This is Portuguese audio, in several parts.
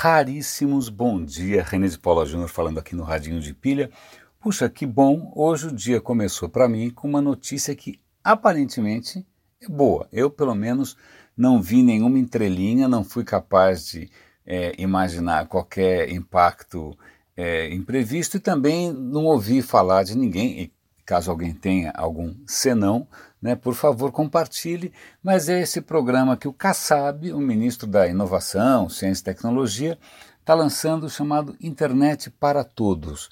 raríssimos. Bom dia, René de Paula Júnior falando aqui no Radinho de Pilha. Puxa, que bom! Hoje o dia começou para mim com uma notícia que aparentemente é boa. Eu, pelo menos, não vi nenhuma entrelinha, não fui capaz de é, imaginar qualquer impacto é, imprevisto e também não ouvi falar de ninguém. E caso alguém tenha algum senão, né, por favor compartilhe. Mas é esse programa que o Kassab, o ministro da Inovação, Ciência e Tecnologia, está lançando chamado Internet para Todos.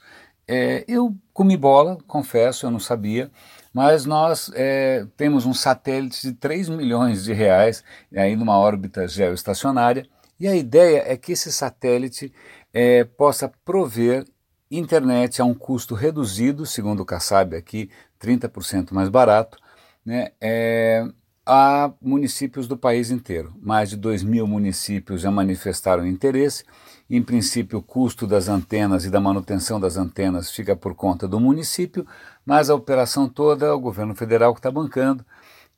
É, eu comi bola, confesso, eu não sabia, mas nós é, temos um satélite de 3 milhões de reais aí numa órbita geoestacionária e a ideia é que esse satélite é, possa prover internet a um custo reduzido, segundo o Kassab aqui, 30% mais barato, né, é, a municípios do país inteiro. Mais de 2 mil municípios já manifestaram interesse. Em princípio, o custo das antenas e da manutenção das antenas fica por conta do município, mas a operação toda o governo federal que está bancando.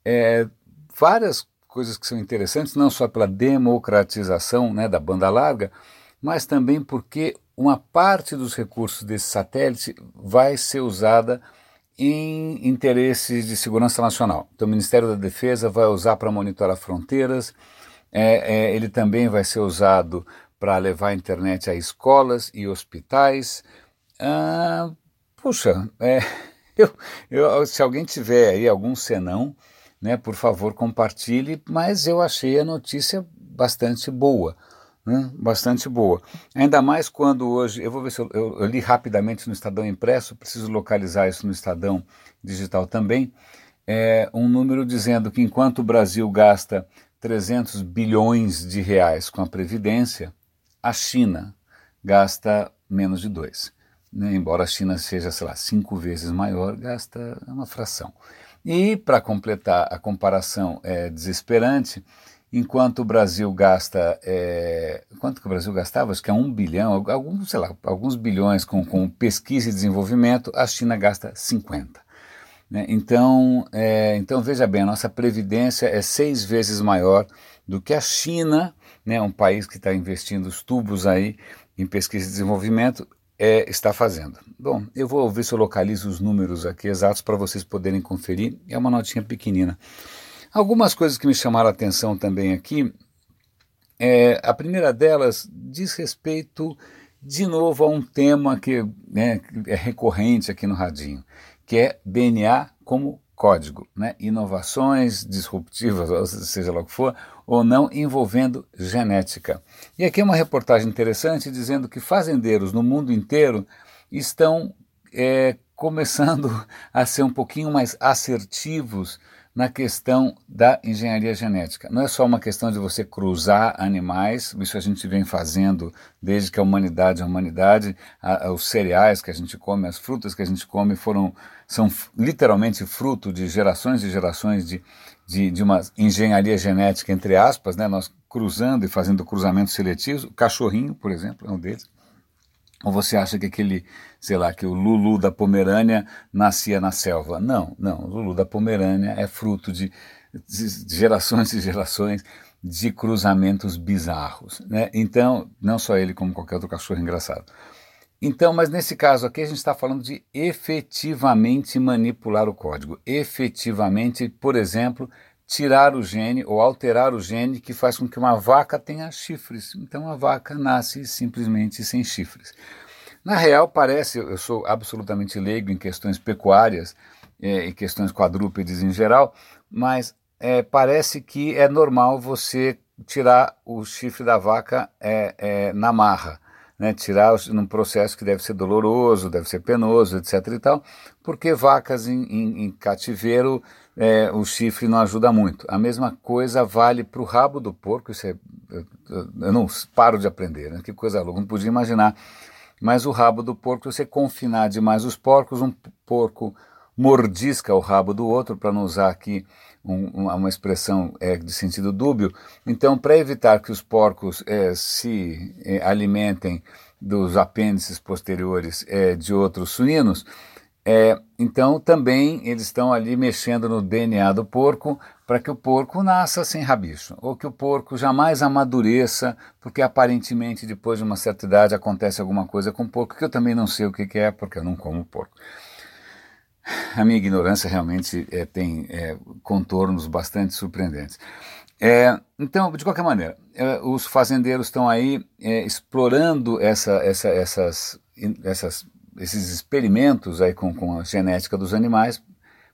É, várias coisas que são interessantes, não só pela democratização né, da banda larga, mas também porque uma parte dos recursos desse satélite vai ser usada em interesses de segurança nacional. Então, o Ministério da Defesa vai usar para monitorar fronteiras, é, é, ele também vai ser usado para levar a internet a escolas e hospitais. Ah, puxa, é, eu, eu, se alguém tiver aí algum senão, né, por favor compartilhe, mas eu achei a notícia bastante boa né, bastante boa. Ainda mais quando hoje, eu vou ver se eu, eu, eu, li rapidamente no Estadão Impresso, preciso localizar isso no Estadão Digital também, é, um número dizendo que enquanto o Brasil gasta 300 bilhões de reais com a Previdência, a China gasta menos de dois. Né? Embora a China seja, sei lá, cinco vezes maior, gasta uma fração. E, para completar a comparação é, desesperante, enquanto o Brasil gasta, é, quanto que o Brasil gastava? Acho que é um bilhão, alguns, sei lá, alguns bilhões com, com pesquisa e desenvolvimento, a China gasta 50. Né? Então, é, então, veja bem, a nossa previdência é seis vezes maior do que a China, né, um país que está investindo os tubos aí em pesquisa e desenvolvimento, é, está fazendo. Bom, eu vou ver se eu localizo os números aqui exatos para vocês poderem conferir. É uma notinha pequenina. Algumas coisas que me chamaram a atenção também aqui, é, a primeira delas diz respeito de novo a um tema que né, é recorrente aqui no Radinho, que é DNA como código, né? inovações disruptivas, seja lá o que for, ou não, envolvendo genética. E aqui é uma reportagem interessante dizendo que fazendeiros no mundo inteiro estão é, começando a ser um pouquinho mais assertivos na questão da engenharia genética. Não é só uma questão de você cruzar animais, isso a gente vem fazendo desde que a humanidade é humanidade, a, a, os cereais que a gente come, as frutas que a gente come foram são literalmente fruto de gerações e gerações de, de, de uma engenharia genética, entre aspas, né? nós cruzando e fazendo cruzamentos seletivos. O cachorrinho, por exemplo, é um deles. Ou você acha que aquele, sei lá, que o Lulu da Pomerânia nascia na selva? Não, não. O Lulu da Pomerânia é fruto de, de gerações e gerações de cruzamentos bizarros. Né? Então, não só ele, como qualquer outro cachorro engraçado. Então, mas nesse caso aqui a gente está falando de efetivamente manipular o código. Efetivamente, por exemplo, tirar o gene ou alterar o gene que faz com que uma vaca tenha chifres. Então a vaca nasce simplesmente sem chifres. Na real, parece, eu sou absolutamente leigo em questões pecuárias é, e questões quadrúpedes em geral, mas é, parece que é normal você tirar o chifre da vaca é, é na marra. Né, tirar num processo que deve ser doloroso, deve ser penoso, etc. e tal, porque vacas em, em, em cativeiro é, o chifre não ajuda muito. A mesma coisa vale para o rabo do porco, isso é, eu, eu, não paro de aprender, né? que coisa louca, não podia imaginar. Mas o rabo do porco, você confinar demais os porcos, um porco mordisca o rabo do outro, para não usar aqui um, uma expressão é, de sentido dúbio. Então, para evitar que os porcos é, se é, alimentem dos apêndices posteriores é, de outros suínos, É, então também eles estão ali mexendo no DNA do porco para que o porco nasça sem rabicho, ou que o porco jamais amadureça, porque aparentemente depois de uma certa idade acontece alguma coisa com o porco, que eu também não sei o que, que é, porque eu não como porco. A minha ignorância realmente é, tem é, contornos bastante surpreendentes. É, então, de qualquer maneira, é, os fazendeiros estão aí é, explorando essa, essa, essas, essas, esses experimentos aí com, com a genética dos animais,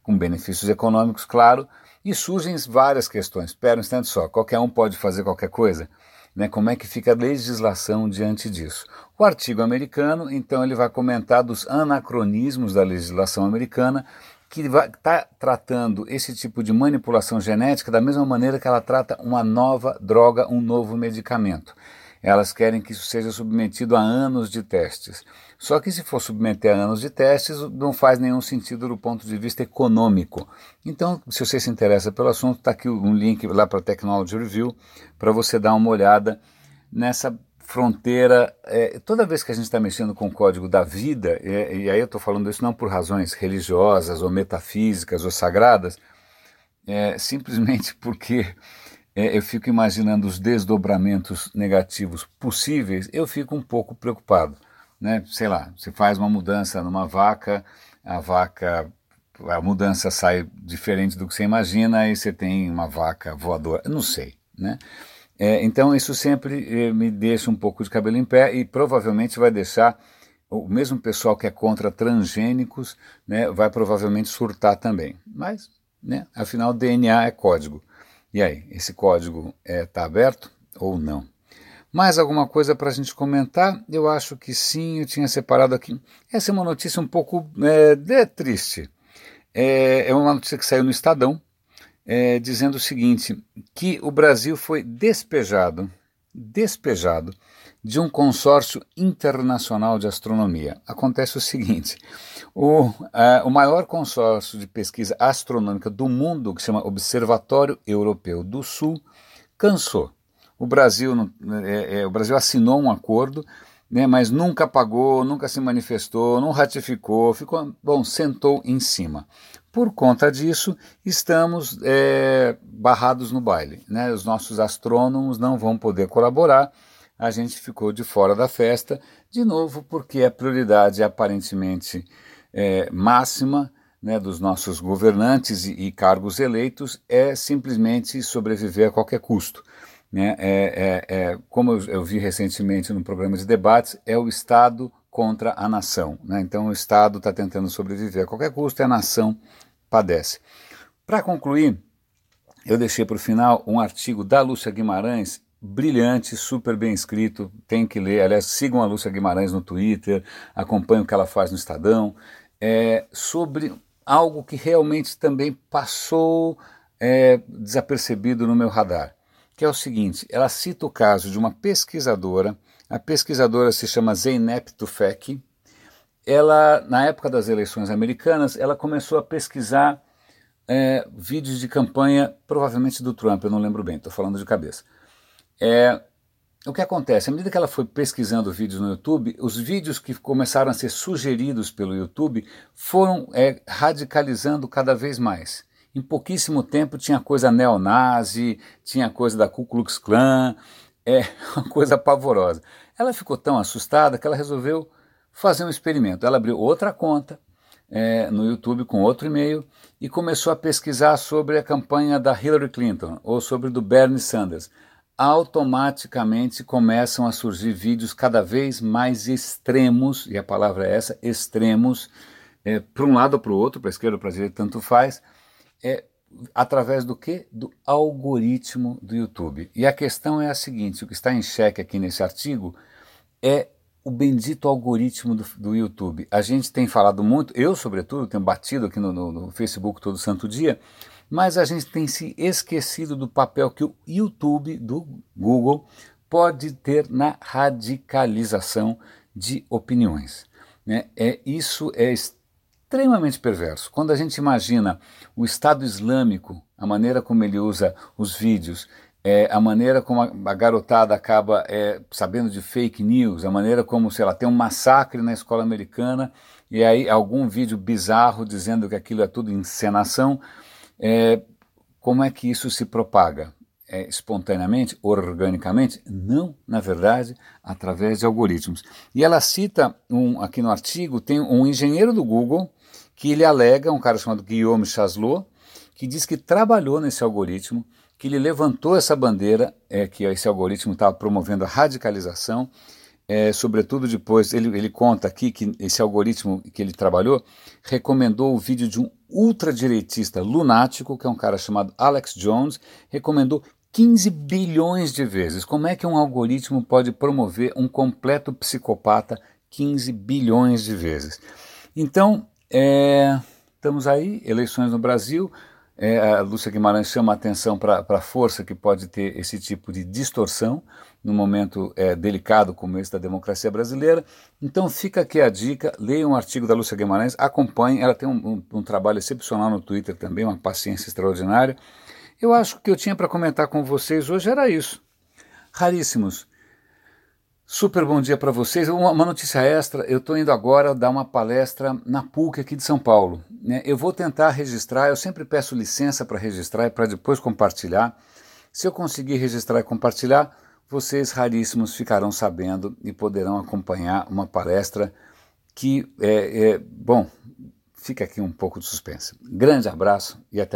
com benefícios econômicos, claro, e surgem várias questões. Espera um instante só, qualquer um pode fazer qualquer coisa? Né? Como é que fica a legislação diante disso? O artigo americano, então, ele vai comentar dos anacronismos da legislação americana, que está tratando esse tipo de manipulação genética da mesma maneira que ela trata uma nova droga, um novo medicamento. Elas querem que isso seja submetido a anos de testes. Só que se for submeter a anos de testes, não faz nenhum sentido do ponto de vista econômico. Então, se você se interessa pelo assunto, está aqui um link lá para Technology Review para você dar uma olhada nessa fronteira. É, toda vez que a gente está mexendo com o código da vida, é, e aí eu estou falando isso não por razões religiosas ou metafísicas ou sagradas, é, simplesmente porque é, eu fico imaginando os desdobramentos negativos possíveis, eu fico um pouco preocupado né? Sei lá, você faz uma mudança numa vaca, a vaca, a mudança sai diferente do que você imagina e você tem uma vaca voadora, não sei, né? É, então isso sempre eh, me deixa um pouco de cabelo em pé e provavelmente vai deixar o mesmo pessoal que é contra transgênicos, né, vai provavelmente surtar também. Mas, né, afinal, DNA é código. E aí, esse código está é, tá aberto ou não? Mais alguma coisa para a gente comentar? Eu acho que sim, eu tinha separado aqui. Essa é uma notícia um pouco é, triste. É, é, uma notícia que saiu no Estadão, é, dizendo o seguinte: que o Brasil foi despejado, despejado de um consórcio internacional de astronomia. Acontece o seguinte: o, o maior consórcio de pesquisa astronômica do mundo, que se chama Observatório Europeu do Sul, cansou o Brasil, é, é, o Brasil assinou um acordo, né, mas nunca pagou, nunca se manifestou, não ratificou, ficou, bom, sentou em cima. Por conta disso, estamos é, barrados no baile. Né? Os nossos astrônomos não vão poder colaborar, a gente ficou de fora da festa, de novo, porque a prioridade aparentemente é, máxima né, dos nossos governantes e, e cargos eleitos é simplesmente sobreviver a qualquer custo. Né? É, é, é, como eu, eu, vi recentemente no programa de debates, é o Estado contra a nação. Né? Então o Estado está tentando sobreviver a qualquer custo e a nação padece. Para concluir, eu deixei para o final um artigo da Lúcia Guimarães, brilhante, super bem escrito, tem que ler. Aliás, sigam a Lúcia Guimarães no Twitter, acompanhem o que ela faz no Estadão, é, sobre algo que realmente também passou é, desapercebido no meu radar que é o seguinte: ela cita o caso de uma pesquisadora, a pesquisadora se chama Zeynep Tufekci. Ela, na época das eleições americanas, ela começou a pesquisar é, vídeos de campanha, provavelmente do Trump, eu não lembro bem, estou falando de cabeça. É, o que acontece? À medida que ela foi pesquisando vídeos no YouTube, os vídeos que começaram a ser sugeridos pelo YouTube foram é, radicalizando cada vez mais. Em pouquíssimo tempo tinha coisa neonazi, tinha coisa da Ku Klux Klan, é uma coisa pavorosa. Ela ficou tão assustada que ela resolveu fazer um experimento. Ela abriu outra conta é, no YouTube com outro e-mail e começou a pesquisar sobre a campanha da Hillary Clinton ou sobre do Bernie Sanders. Automaticamente começam a surgir vídeos cada vez mais extremos, e a palavra é essa, extremos, é, para um lado ou para o outro, para a esquerda ou para a direita, tanto faz, é através do que? Do algoritmo do YouTube. E a questão é a seguinte: o que está em xeque aqui nesse artigo é o bendito algoritmo do, do YouTube. A gente tem falado muito, eu sobretudo tenho batido aqui no, no, no Facebook todo santo dia, mas a gente tem se esquecido do papel que o YouTube do Google pode ter na radicalização de opiniões. Né? É, isso é extremamente perverso. Quando a gente imagina o Estado Islâmico, a maneira como ele usa os vídeos, é, a maneira como a, a garotada acaba é, sabendo de fake news, a maneira como, sei lá, tem um massacre na escola americana e aí algum vídeo bizarro dizendo que aquilo é tudo encenação. É, como é que isso se propaga? É, espontaneamente, organicamente? Não, na verdade, através de algoritmos. E ela cita um, aqui no artigo, tem um engenheiro do Google que ele alega, um cara chamado Guillaume Chaslot, que diz que trabalhou nesse algoritmo, que ele levantou essa bandeira, é, que esse algoritmo estava promovendo a radicalização, é, sobretudo depois, ele, ele conta aqui que esse algoritmo que ele trabalhou recomendou o vídeo de um ultradireitista lunático, que é um cara chamado Alex Jones, recomendou 15 bilhões de vezes. Como é que um algoritmo pode promover um completo psicopata 15 bilhões de vezes? Então, é, estamos aí, eleições no Brasil. É, a Lúcia Guimarães chama a atenção para a força que pode ter esse tipo de distorção num momento é, delicado como esse da democracia brasileira. Então fica aqui a dica, leia um artigo da Lúcia Guimarães, acompanhe, ela tem um, um, um trabalho excepcional no Twitter também, uma paciência extraordinária. Eu acho que o que eu tinha para comentar com vocês hoje era isso. Raríssimos. Super bom dia para vocês. Uma, uma, notícia extra: eu estou indo agora dar uma palestra na PUC aqui de São Paulo. Né? Eu vou tentar registrar, eu sempre peço licença para registrar e para depois compartilhar. Se eu conseguir registrar e compartilhar, vocês raríssimos ficarão sabendo e poderão acompanhar uma palestra que é, é bom, fica aqui um pouco de suspense. Grande abraço e até